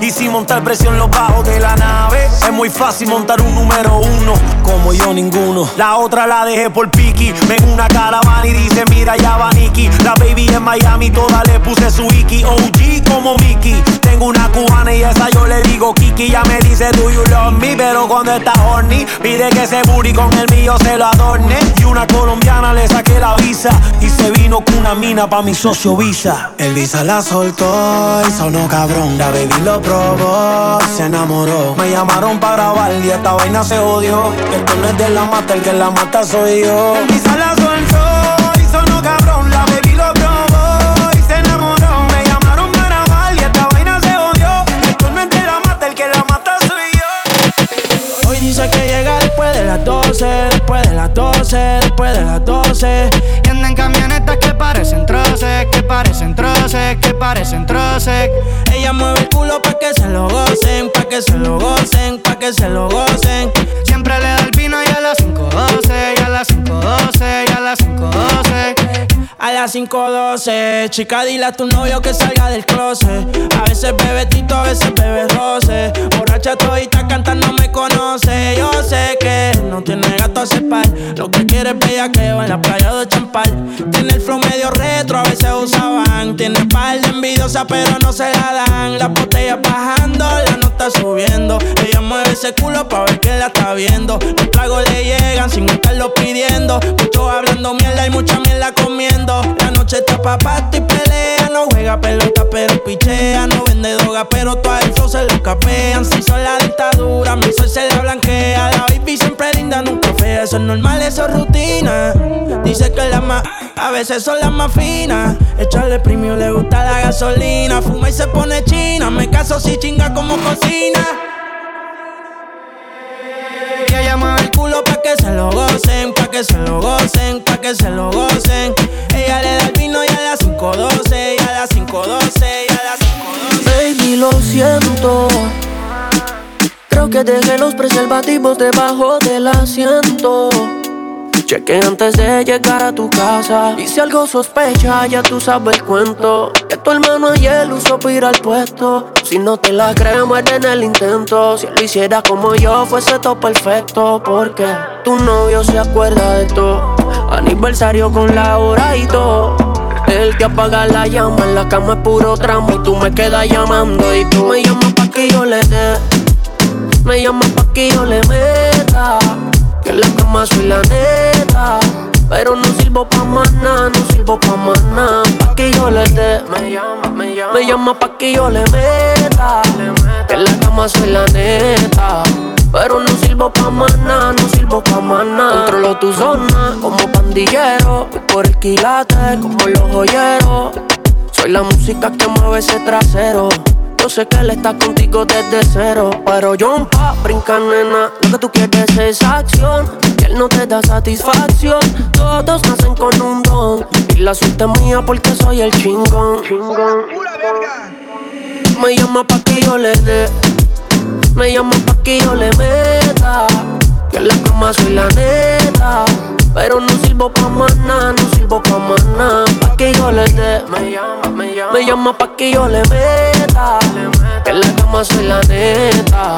Y sin montar presión los bajos de la nave Es muy fácil montar un número uno, como yo ninguno. La otra la dejé por Piki, ven una caravana y dice mira ya va Nicky La baby en Miami, toda le puse su Iki OG como Mickey, tengo una cubana y esa yo le digo Kiki Ya me dice do you love me, pero cuando está horny Pide que ese booty con el mío se lo adorne Y se vino con una mina pa' mi socio Visa. El Visa la soltó y sonó cabrón. La baby lo probó, se enamoró. Me llamaron para grabar y esta vaina se odió Esto no es de la mata, el que la mata soy yo. El Visa la soltó y sonó cabrón. La baby lo probó y se enamoró. Me llamaron para grabar y esta vaina se odió Esto no es de la mata, el que la mata soy yo. Hoy dice que llega después de las 12, después de las 12, después de las 12. Que parecen troces. Ella mueve el culo pa' que se lo gocen, pa' que se lo gocen, pa' que se lo gocen. Siempre le da el vino y a las 5.12, y a las 5.12, y a las 5.12. Las 5.12, chica, dile a tu novio que salga del closet. A veces bebe tito, a veces bebe roce. Borracha todita cantando me conoce. Yo sé que no tiene gato a cepar. Lo que quiere es bellaqueo en la playa de Champal. Tiene el flow medio retro, a veces usaban. Tiene par de envidiosa, pero no se la dan. Las botellas bajando, la nota subiendo. Ella mueve ese culo pa' ver que la está viendo. Los tragos le llegan sin estarlo pidiendo. Muchos hablando mierda y mucha mierda comiendo. La noche está pa' y pelea. No juega pelota, pero pichea. No vende droga, pero todo el se lo capean. Si son la dictadura, mi sol se la blanquea. La baby siempre linda, nunca fea. Eso es normal, eso es rutina. Dice que las más, a veces son las más finas. Echarle premio le gusta la gasolina. Fuma y se pone china. Me caso si chinga como cocina. Se lo gocen, pa' que se lo gocen, pa' que se lo gocen. Ella le da el vino y a las 5.12, y a las 5.12, y a las 5.12. Baby, lo siento. Creo que dejé los preservativos debajo del asiento. Cheque antes de llegar a tu casa. Y si algo sospecha, ya tú sabes el cuento. Que tu hermano ayer usó para ir al puesto. Si no te la crees, muerde en el intento. Si lo hiciera como yo, fuese todo perfecto. Porque tu novio se acuerda de todo. Aniversario con la hora y todo. Él te apaga la llama, en la cama es puro tramo. Y tú me quedas llamando. Y tú me llamas pa' que yo le dé. Me llamas pa' que yo le meta. Que en la cama soy la neta. Pero no sirvo pa' nada, no sirvo pa' nada. Pa' que yo le dé. Me llama, me llama. Me llama pa' que yo le meta. Que en la cama soy la neta. Pero no sirvo pa' nada, no sirvo pa' nada. Controlo tu zona como pandillero. Voy por el quilate como los joyeros. Soy la música que mueve ese trasero. Yo sé que él está contigo desde cero. Pero yo pa' brincar, nena. Lo que tú quieres es acción. Que él no te da satisfacción. Todos nacen con un don. Y la suerte es mía porque soy el chingón. Me llama pa' que yo le dé. Me llama pa' que yo le meta. Que la cama soy la neta. Pero no sirvo pa' nada, no sirvo pa' nada. Pa' que yo le dé. Me llama, me llama. Me llama pa' que yo le meta. Que la cama soy la neta.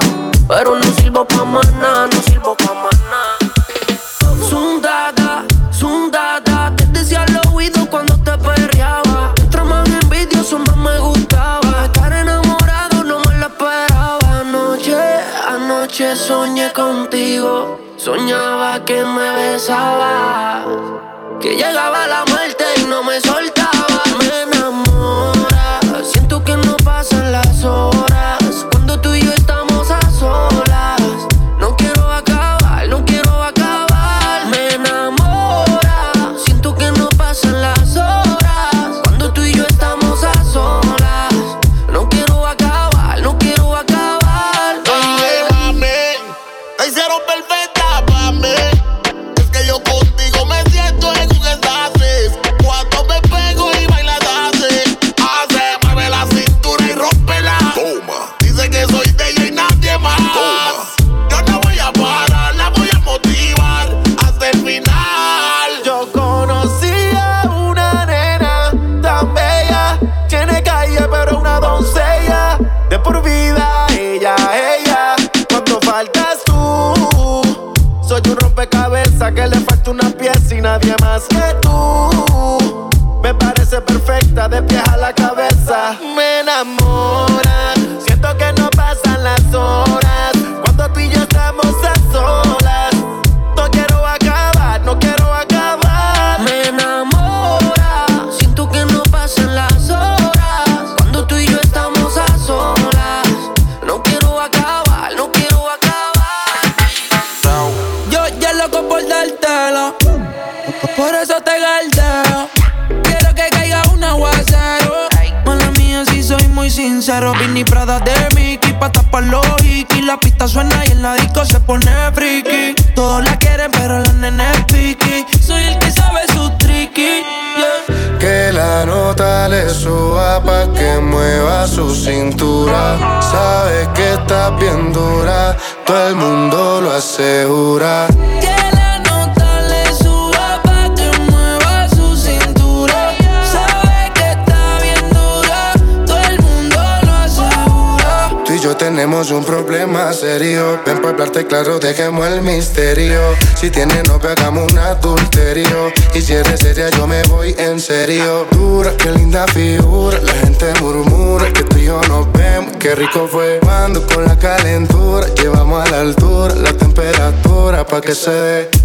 Claro, dejemos el misterio. Si tienes novio, hagamos un adulterio. Y si eres seria, yo me voy en serio. Dura, qué linda figura. La gente murmura que tú y yo nos vemos. Qué rico fue cuando con la calentura llevamos a la altura la temperatura pa' que se dé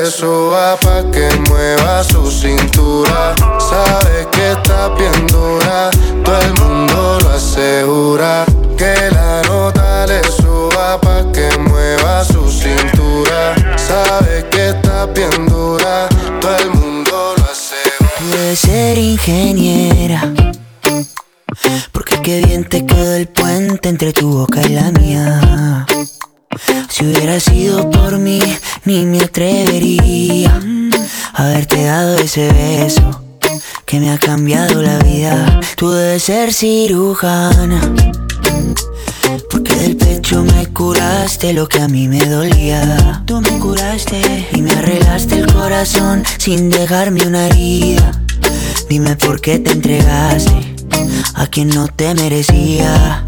le suba pa' que mueva su cintura. Sabes que está bien dura, todo el mundo lo asegura. Que la nota le suba pa' que mueva su cintura. Sabes que está bien dura, todo el mundo lo asegura. Pude ser ingeniera. Porque qué bien te quedó el puente entre tu boca y la mía. Si hubiera sido por mí, ni me atrevería a haberte dado ese beso que me ha cambiado la vida. Tú debes ser cirujana. Porque del pecho me curaste lo que a mí me dolía. Tú me curaste y me arreglaste el corazón sin dejarme una herida. Dime por qué te entregaste a quien no te merecía.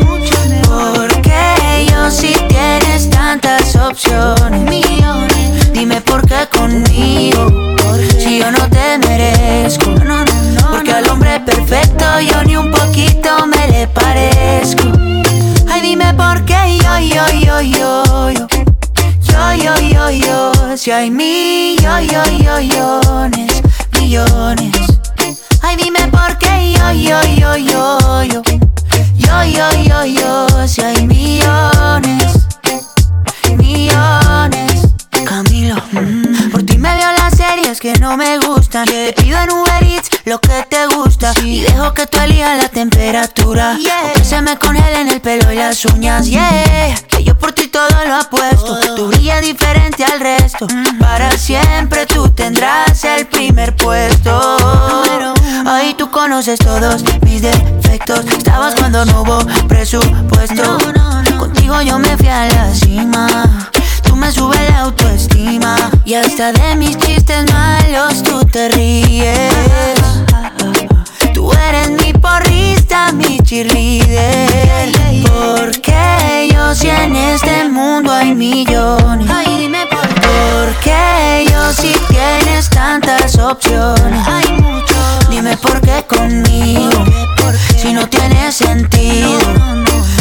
Si tienes tantas opciones. Dime por qué conmigo. Si yo no te merezco. Porque al hombre perfecto yo ni un poquito me le parezco. Ay, dime por qué yo, yo, yo, yo, yo. Yo, yo, yo, yo. Si hay millones, millones. Ay, dime por qué yo, yo, yo, yo, yo. Yo, yo, yo, yo. Si hay millones, millones. Camilo, mm, por ti me veo las series que no me gustan. Te pido en Uber Eats lo que te gusta. Y dejo que tú elijas la temperatura. O que se me congelen el pelo y las uñas. Yeah. Que yo por ti todo lo apuesto. Tú brillas diferente al resto. Para siempre tú tendrás el primer puesto. Ahí tú conoces todos mis defectos. Estabas cuando no hubo presupuesto. Contigo yo me fui a la cima. Tú me subes la autoestima. Y hasta de mis chistes malos tú te ríes. Tú eres mi porrista, mi cheerleader. Porque yo si en este mundo hay millones. Ay, dime por qué. Porque yo si tienes tantas opciones. Hay mucho. Dime por qué conmigo. Si no tiene sentido.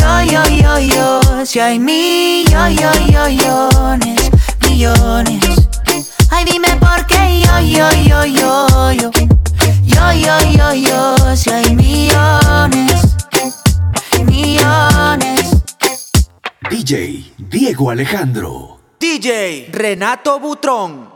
Yo, yo, yo, yo, si hay millones, millones. Ay, dime por qué yo, yo, yo, yo, yo. Yo, yo, yo, yo, si hay millones, millones. DJ Diego Alejandro. DJ Renato Butrón.